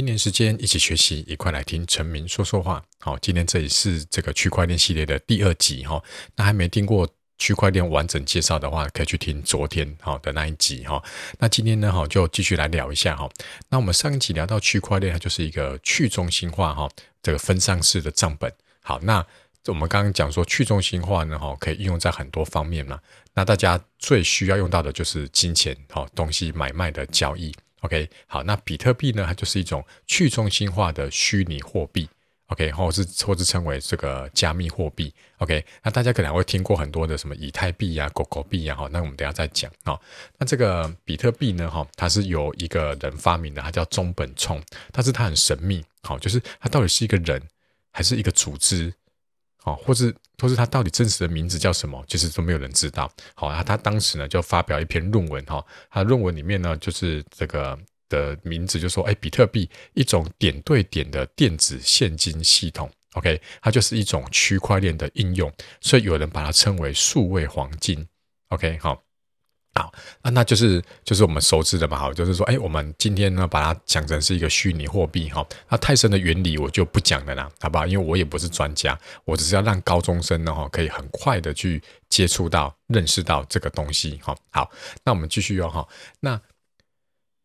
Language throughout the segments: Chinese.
一年时间一起学习，一块来听陈明说说话。好，今天这里是这个区块链系列的第二集哈。那还没听过区块链完整介绍的话，可以去听昨天好的那一集哈。那今天呢哈，就继续来聊一下哈。那我们上一集聊到区块链，它就是一个去中心化哈，这个分散式的账本。好，那我们刚刚讲说去中心化呢哈，可以应用在很多方面嘛。那大家最需要用到的就是金钱好，东西买卖的交易。OK，好，那比特币呢？它就是一种去中心化的虚拟货币，OK，或是或是称为这个加密货币，OK。那大家可能会听过很多的什么以太币呀、狗狗币呀，哈，那我们等下再讲啊。那这个比特币呢？哈，它是由一个人发明的，它叫中本聪，但是它很神秘，好，就是它到底是一个人还是一个组织？哦，或是或是他到底真实的名字叫什么？其实都没有人知道。好啊，他当时呢就发表一篇论文哈，他论文里面呢就是这个的名字就说，哎，比特币一种点对点的电子现金系统，OK，它就是一种区块链的应用，所以有人把它称为数位黄金，OK，好。好，那那就是就是我们熟知的嘛，好，就是说，哎，我们今天呢把它讲成是一个虚拟货币，哈，那太深的原理我就不讲了啦，好不好？因为我也不是专家，我只是要让高中生呢，哈，可以很快的去接触到、认识到这个东西，哈。好，那我们继续哦，哈，那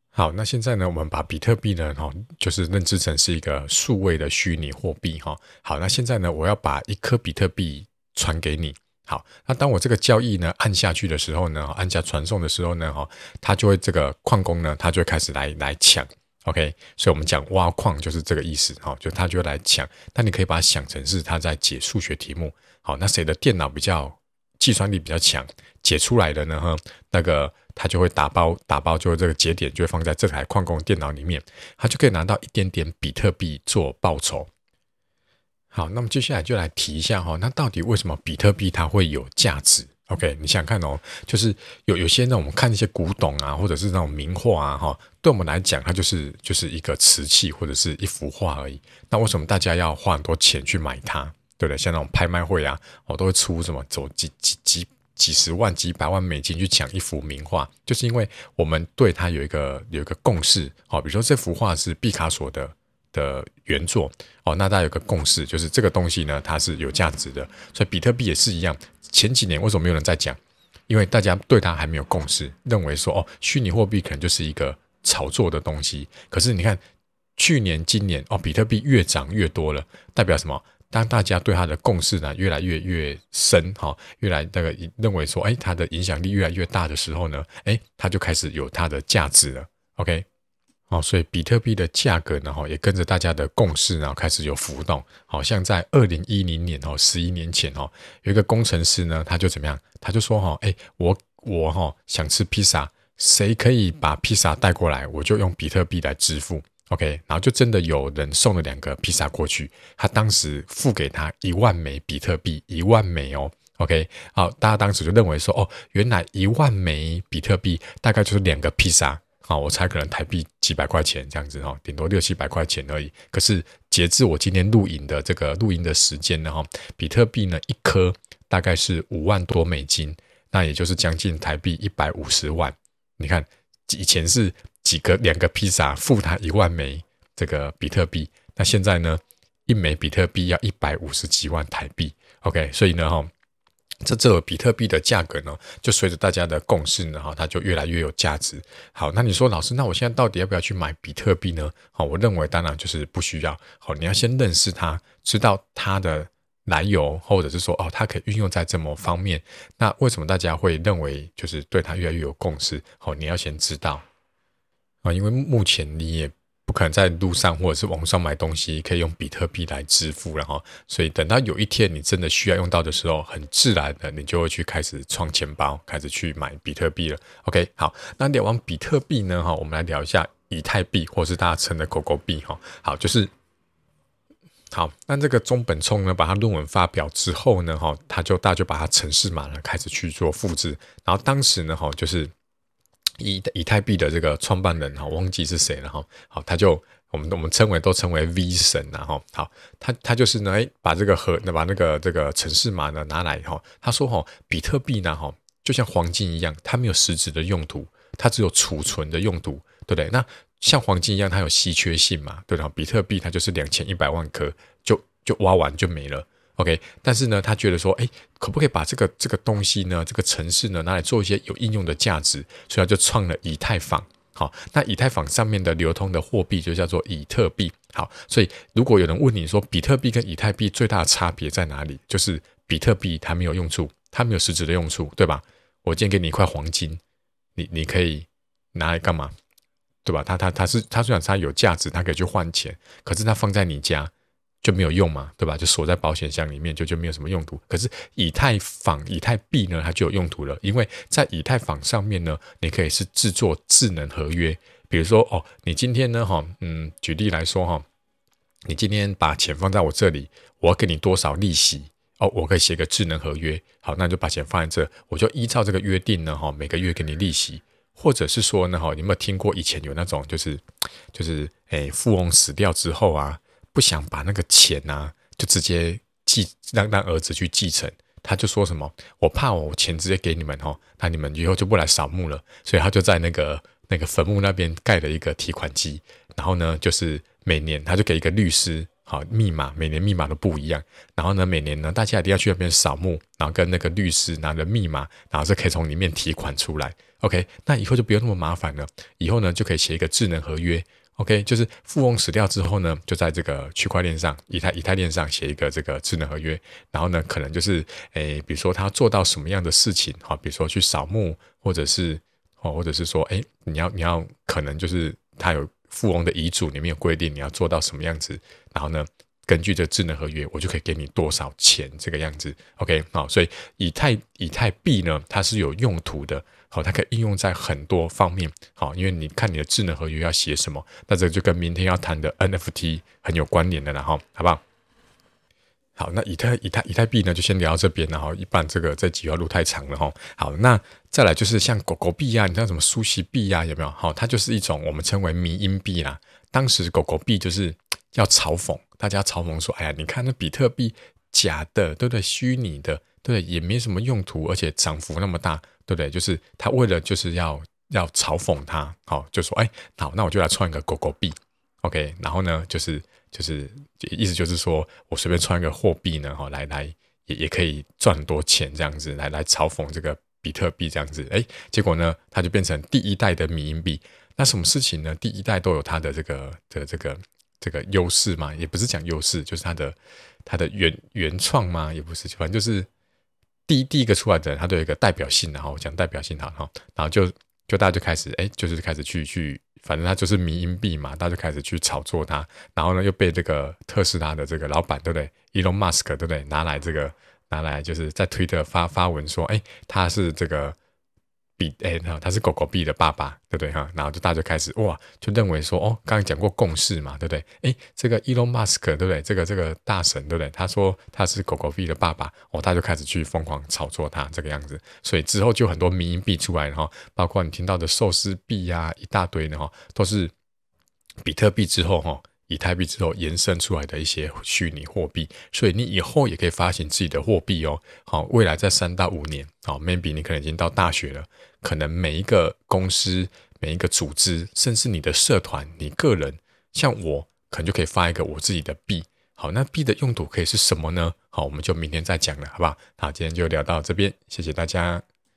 好，那现在呢，我们把比特币呢，哈，就是认知成是一个数位的虚拟货币，哈。好，那现在呢，我要把一颗比特币传给你。好，那当我这个交易呢按下去的时候呢，按下传送的时候呢，哈，它就会这个矿工呢，他就会开始来来抢，OK，所以我们讲挖矿就是这个意思，哈，就他就会来抢。那你可以把它想成是他在解数学题目，好，那谁的电脑比较计算力比较强，解出来的呢，哈，那个他就会打包打包，就这个节点就会放在这台矿工电脑里面，他就可以拿到一点点比特币做报酬。好，那么接下来就来提一下哈，那到底为什么比特币它会有价值？OK，你想看哦，就是有有些呢，我们看一些古董啊，或者是那种名画啊，哈，对我们来讲，它就是就是一个瓷器或者是一幅画而已。那为什么大家要花很多钱去买它？对不对？像那种拍卖会啊，我都会出什么走几几几几十万、几百万美金去抢一幅名画，就是因为我们对它有一个有一个共识。好，比如说这幅画是毕卡索的。的原作哦，那大家有个共识，就是这个东西呢，它是有价值的。所以比特币也是一样。前几年为什么没有人在讲？因为大家对它还没有共识，认为说哦，虚拟货币可能就是一个炒作的东西。可是你看，去年、今年哦，比特币越涨越多了，代表什么？当大家对它的共识呢越来越越深，哈，越来那个认为说，哎，它的影响力越来越大的时候呢，哎，它就开始有它的价值了。OK。哦，所以比特币的价格呢，哈，也跟着大家的共识，然后开始有浮动。好像在二零一零年哦，十一年前哦，有一个工程师呢，他就怎么样？他就说哈，哎，我我哈想吃披萨，谁可以把披萨带过来，我就用比特币来支付。OK，然后就真的有人送了两个披萨过去，他当时付给他一万枚比特币，一万枚哦。OK，好，大家当时就认为说，哦，原来一万枚比特币大概就是两个披萨。好，我猜可能台币几百块钱这样子哈，顶多六七百块钱而已。可是截至我今天录影的这个录音的时间呢哈，比特币呢一颗大概是五万多美金，那也就是将近台币一百五十万。你看以前是几个两个披萨付他一万枚这个比特币，那现在呢一枚比特币要一百五十几万台币。OK，所以呢哈。这这个比特币的价格呢，就随着大家的共识呢，哈，它就越来越有价值。好，那你说老师，那我现在到底要不要去买比特币呢？好，我认为当然就是不需要。好，你要先认识它，知道它的来由，或者是说哦，它可以运用在这么方面。那为什么大家会认为就是对它越来越有共识？好，你要先知道啊，因为目前你也。不可能在路上或者是网上买东西可以用比特币来支付，然后，所以等到有一天你真的需要用到的时候，很自然的你就会去开始创钱包，开始去买比特币了。OK，好，那聊完比特币呢，哈，我们来聊一下以太币，或是大家称的狗狗币，哈，好，就是好，那这个中本聪呢，把他论文发表之后呢，哈，他就大家就把它程式码呢开始去做复制，然后当时呢，哈，就是。以以太币的这个创办人哈，忘记是谁了哈。好，他就我们我们称为都称为 V 神呐哈。好，他他就是呢，哎，把这个和把那个这个城市码呢拿来哈。他说哈，比特币呢哈，就像黄金一样，它没有实质的用途，它只有储存的用途，对不对？那像黄金一样，它有稀缺性嘛，对吧？比特币它就是两千一百万颗，就就挖完就没了。OK，但是呢，他觉得说，哎，可不可以把这个这个东西呢，这个城市呢，拿来做一些有应用的价值？所以他就创了以太坊。好，那以太坊上面的流通的货币就叫做以特币。好，所以如果有人问你说，比特币跟以太币最大的差别在哪里？就是比特币它没有用处，它没有实质的用处，对吧？我今天给你一块黄金，你你可以拿来干嘛？对吧？它它它是它虽然它有价值，它可以去换钱，可是它放在你家就没有用嘛，对吧？就锁在保险箱里面，就就没有什么用途。可是以太坊、以太币呢，它就有用途了，因为在以太坊上面呢，你可以是制作智能合约，比如说哦，你今天呢，哈，嗯，举例来说哈，你今天把钱放在我这里，我要给你多少利息？哦，我可以写个智能合约，好，那就把钱放在这，我就依照这个约定呢，哈，每个月给你利息。或者是说呢，哈，你有没有听过以前有那种就是，就是，诶，富翁死掉之后啊，不想把那个钱呐、啊，就直接继让让儿子去继承，他就说什么，我怕我钱直接给你们哈，那你们以后就不来扫墓了，所以他就在那个那个坟墓那边盖了一个提款机，然后呢，就是每年他就给一个律师。好，密码每年密码都不一样。然后呢，每年呢，大家一定要去那边扫墓，然后跟那个律师拿着密码，然后就可以从里面提款出来。OK，那以后就不用那么麻烦了。以后呢，就可以写一个智能合约。OK，就是富翁死掉之后呢，就在这个区块链上，以太以太链上写一个这个智能合约。然后呢，可能就是诶，比如说他做到什么样的事情，好，比如说去扫墓，或者是哦，或者是说，诶，你要你要可能就是他有。富翁的遗嘱里面有规定，你要做到什么样子，然后呢，根据这智能合约，我就可以给你多少钱这个样子。OK，好，所以以太以太币呢，它是有用途的，好，它可以应用在很多方面，好，因为你看你的智能合约要写什么，那这个就跟明天要谈的 NFT 很有关联的了，哈，好不好？好，那以太以太以太币呢，就先聊到这边，然后一般这个这几条路太长了哈。好，那再来就是像狗狗币啊，你知道什么苏西币啊，有没有？好，它就是一种我们称为迷因币啦。当时狗狗币就是要嘲讽，大家嘲讽说，哎呀，你看那比特币假的，对不对？虚拟的，对？也没什么用途，而且涨幅那么大，对不对？就是他为了就是要要嘲讽他，好，就说，哎，好，那我就来创一个狗狗币，OK，然后呢，就是。就是意思就是说我随便创一个货币呢，哈，来来也也可以赚很多钱，这样子来来嘲讽这个比特币这样子，哎，结果呢，它就变成第一代的迷因币。那什么事情呢？第一代都有它的这个的这个这个优势嘛，也不是讲优势，就是它的它的原原创嘛，也不是，反正就是第一第一个出来的他，都有一个代表性，然后讲代表性，哈，然后就就大家就开始，哎，就是开始去去。反正他就是迷因币嘛，大家就开始去炒作它，然后呢又被这个特斯拉的这个老板，对不对？Elon Musk，对不对？拿来这个拿来就是在推特发发文说，哎，他是这个。比哎，他是狗狗币的爸爸，对不对哈？然后就大家就开始哇，就认为说哦，刚刚讲过共识嘛，对不对？哎，这个 Elon Musk，对不对？这个这个大神，对不对？他说他是狗狗币的爸爸，哦，大家就开始去疯狂炒作他这个样子，所以之后就很多迷因币出来然后，包括你听到的寿司币呀，一大堆的哈，都是比特币之后哈。以太币之后延伸出来的一些虚拟货币，所以你以后也可以发行自己的货币哦。好，未来在三到五年，好，maybe 你可能已经到大学了，可能每一个公司、每一个组织，甚至你的社团、你个人，像我，可能就可以发一个我自己的币。好，那币的用途可以是什么呢？好，我们就明天再讲了，好不好？好，今天就聊到这边，谢谢大家。